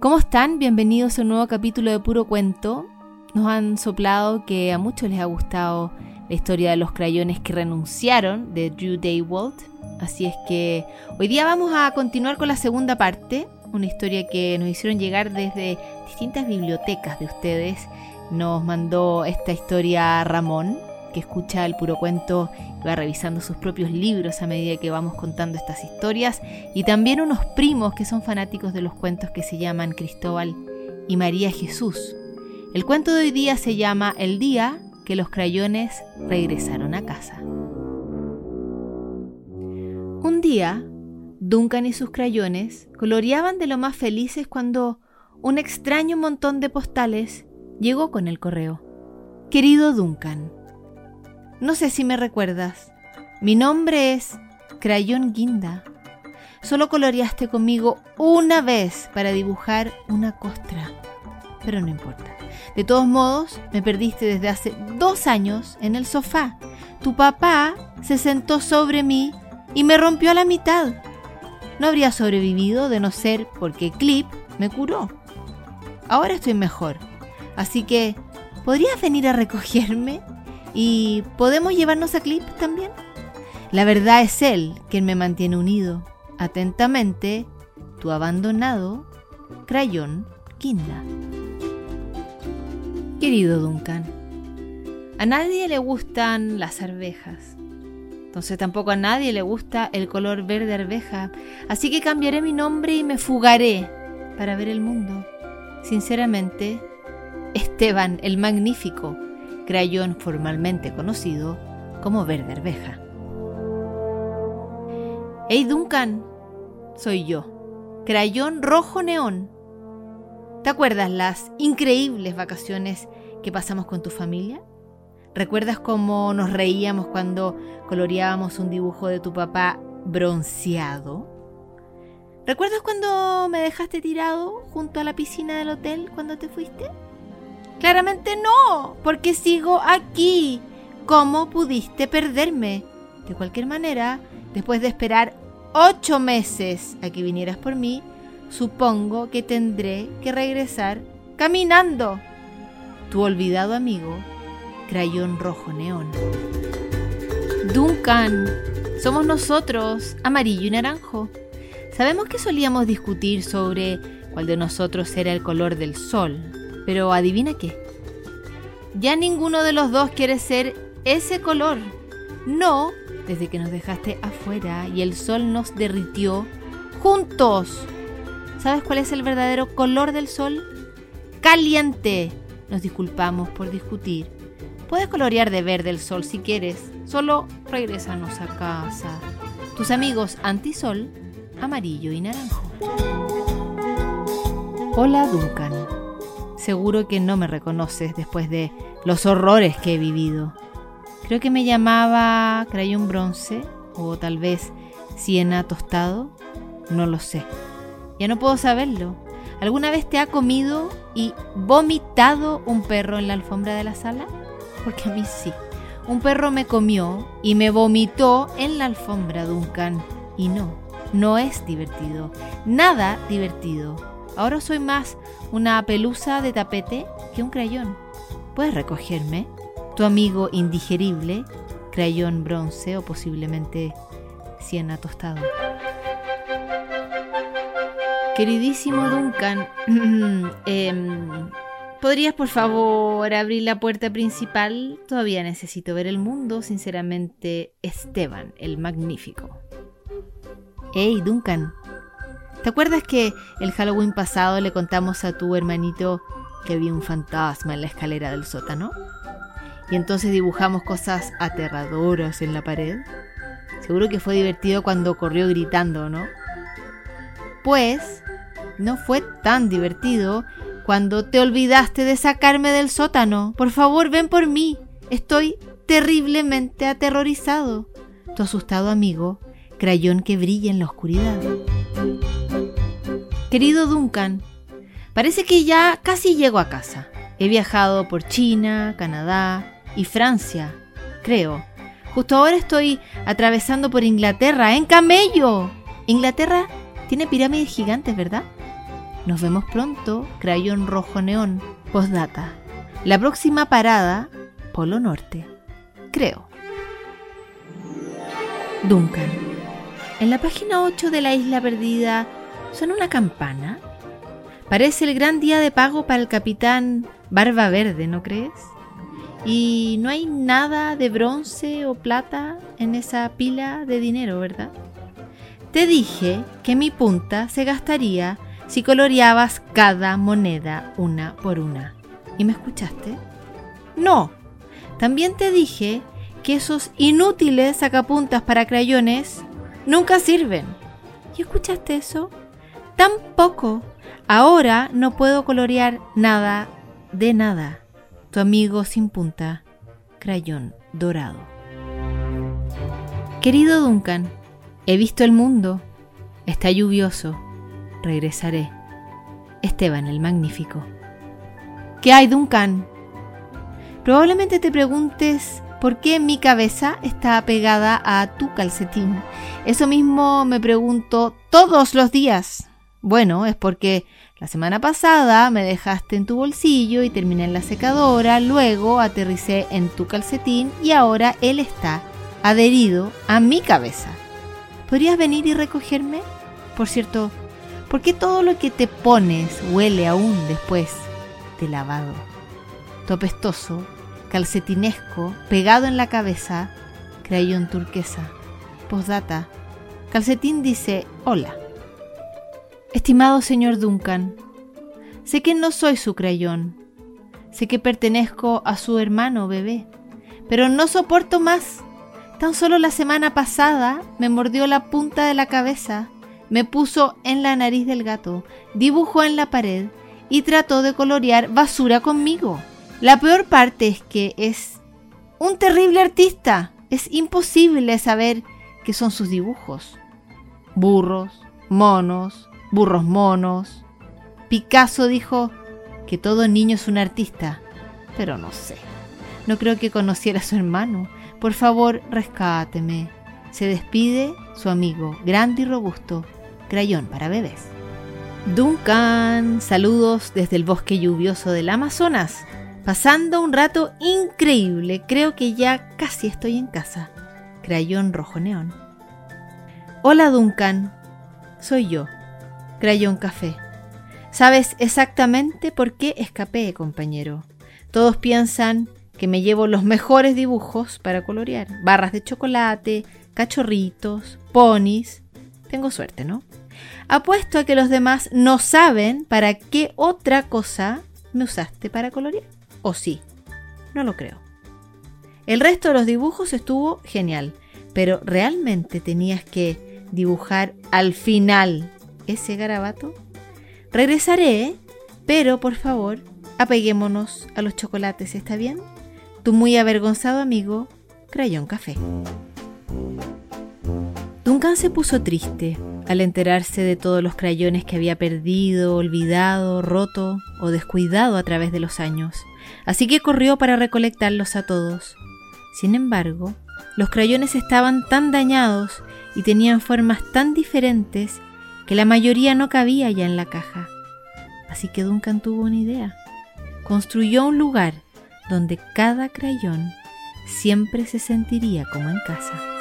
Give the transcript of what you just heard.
¿Cómo están? Bienvenidos a un nuevo capítulo de Puro Cuento. Nos han soplado que a muchos les ha gustado la historia de los crayones que renunciaron de Drew Daywalt. Así es que hoy día vamos a continuar con la segunda parte, una historia que nos hicieron llegar desde distintas bibliotecas de ustedes. Nos mandó esta historia Ramón, que escucha el puro cuento y va revisando sus propios libros a medida que vamos contando estas historias, y también unos primos que son fanáticos de los cuentos que se llaman Cristóbal y María Jesús. El cuento de hoy día se llama El día que los crayones regresaron a casa. Un día, Duncan y sus crayones coloreaban de lo más felices cuando un extraño montón de postales llegó con el correo. Querido Duncan, no sé si me recuerdas. Mi nombre es Crayón Guinda. Solo coloreaste conmigo una vez para dibujar una costra. Pero no importa. De todos modos, me perdiste desde hace dos años en el sofá. Tu papá se sentó sobre mí y me rompió a la mitad. No habría sobrevivido de no ser porque Clip me curó. Ahora estoy mejor. Así que, ¿podrías venir a recogerme? ¿Y podemos llevarnos a Clip también? La verdad es él quien me mantiene unido. Atentamente, tu abandonado, Crayón Quinda. Querido Duncan, a nadie le gustan las arvejas. Entonces tampoco a nadie le gusta el color verde arveja. Así que cambiaré mi nombre y me fugaré para ver el mundo. Sinceramente, Esteban el Magnífico crayón formalmente conocido como verde arveja. Hey Duncan, soy yo, crayón rojo neón. ¿Te acuerdas las increíbles vacaciones que pasamos con tu familia? ¿Recuerdas cómo nos reíamos cuando coloreábamos un dibujo de tu papá bronceado? ¿Recuerdas cuando me dejaste tirado junto a la piscina del hotel cuando te fuiste? Claramente no, porque sigo aquí. ¿Cómo pudiste perderme? De cualquier manera, después de esperar ocho meses a que vinieras por mí, supongo que tendré que regresar caminando. Tu olvidado amigo, Crayón Rojo Neón. Duncan, somos nosotros, amarillo y naranjo. Sabemos que solíamos discutir sobre cuál de nosotros era el color del sol, pero adivina qué. Ya ninguno de los dos quiere ser ese color. No, desde que nos dejaste afuera y el sol nos derritió juntos. ¿Sabes cuál es el verdadero color del sol? Caliente. Nos disculpamos por discutir. Puedes colorear de verde el sol si quieres. Solo regresanos a casa. Tus amigos antisol, amarillo y naranjo. Hola Duncan. Seguro que no me reconoces después de los horrores que he vivido. Creo que me llamaba crayón bronce o tal vez siena tostado. No lo sé. Ya no puedo saberlo. ¿Alguna vez te ha comido y vomitado un perro en la alfombra de la sala? Porque a mí sí. Un perro me comió y me vomitó en la alfombra, Duncan. Y no, no es divertido. Nada divertido. Ahora soy más una pelusa de tapete que un crayón. ¿Puedes recogerme? Tu amigo indigerible, crayón bronce o posiblemente siena tostado. Queridísimo Duncan, em, ¿podrías por favor abrir la puerta principal? Todavía necesito ver el mundo, sinceramente, Esteban, el magnífico. Hey, Duncan, ¿Te acuerdas que el Halloween pasado le contamos a tu hermanito que había un fantasma en la escalera del sótano? Y entonces dibujamos cosas aterradoras en la pared. Seguro que fue divertido cuando corrió gritando, ¿no? Pues no fue tan divertido cuando te olvidaste de sacarme del sótano. Por favor, ven por mí. Estoy terriblemente aterrorizado. Tu asustado amigo, crayón que brilla en la oscuridad. Querido Duncan, parece que ya casi llego a casa. He viajado por China, Canadá y Francia, creo. Justo ahora estoy atravesando por Inglaterra en camello. Inglaterra tiene pirámides gigantes, ¿verdad? Nos vemos pronto, crayón rojo neón, postdata. La próxima parada, Polo Norte. Creo. Duncan. En la página 8 de la isla perdida suena una campana. Parece el gran día de pago para el capitán Barba Verde, ¿no crees? Y no hay nada de bronce o plata en esa pila de dinero, ¿verdad? Te dije que mi punta se gastaría si coloreabas cada moneda una por una. ¿Y me escuchaste? No. También te dije que esos inútiles sacapuntas para crayones nunca sirven. ¿Y escuchaste eso? Tampoco. Ahora no puedo colorear nada de nada. Tu amigo sin punta, crayón dorado. Querido Duncan, he visto el mundo. Está lluvioso. Regresaré. Esteban el Magnífico. ¿Qué hay, Duncan? Probablemente te preguntes por qué mi cabeza está pegada a tu calcetín. Eso mismo me pregunto todos los días. Bueno, es porque la semana pasada me dejaste en tu bolsillo y terminé en la secadora, luego aterricé en tu calcetín y ahora él está adherido a mi cabeza. ¿Podrías venir y recogerme? Por cierto, ¿por qué todo lo que te pones huele aún después de lavado? Tu apestoso, calcetinesco, pegado en la cabeza, crayón turquesa. Postdata. Calcetín dice hola. Estimado señor Duncan, sé que no soy su crayón, sé que pertenezco a su hermano bebé, pero no soporto más. Tan solo la semana pasada me mordió la punta de la cabeza, me puso en la nariz del gato, dibujó en la pared y trató de colorear basura conmigo. La peor parte es que es un terrible artista. Es imposible saber qué son sus dibujos. Burros, monos, burros monos. Picasso dijo que todo niño es un artista, pero no sé. No creo que conociera a su hermano. Por favor, rescáteme. Se despide su amigo, grande y robusto, crayón para bebés. Duncan, saludos desde el bosque lluvioso del Amazonas. Pasando un rato increíble, creo que ya casi estoy en casa. Crayón rojo neón. Hola Duncan, soy yo, Crayón Café. Sabes exactamente por qué escapé, compañero. Todos piensan que me llevo los mejores dibujos para colorear. Barras de chocolate, cachorritos, ponis. Tengo suerte, ¿no? Apuesto a que los demás no saben para qué otra cosa me usaste para colorear. ¿O sí? No lo creo. El resto de los dibujos estuvo genial, pero realmente tenías que dibujar al final ese garabato? Regresaré, pero por favor, apeguémonos a los chocolates, ¿está bien? Tu muy avergonzado amigo, Crayón Café. Duncan se puso triste al enterarse de todos los crayones que había perdido, olvidado, roto o descuidado a través de los años, así que corrió para recolectarlos a todos. Sin embargo, los crayones estaban tan dañados y tenían formas tan diferentes que la mayoría no cabía ya en la caja. Así que Duncan tuvo una idea. Construyó un lugar donde cada crayón siempre se sentiría como en casa.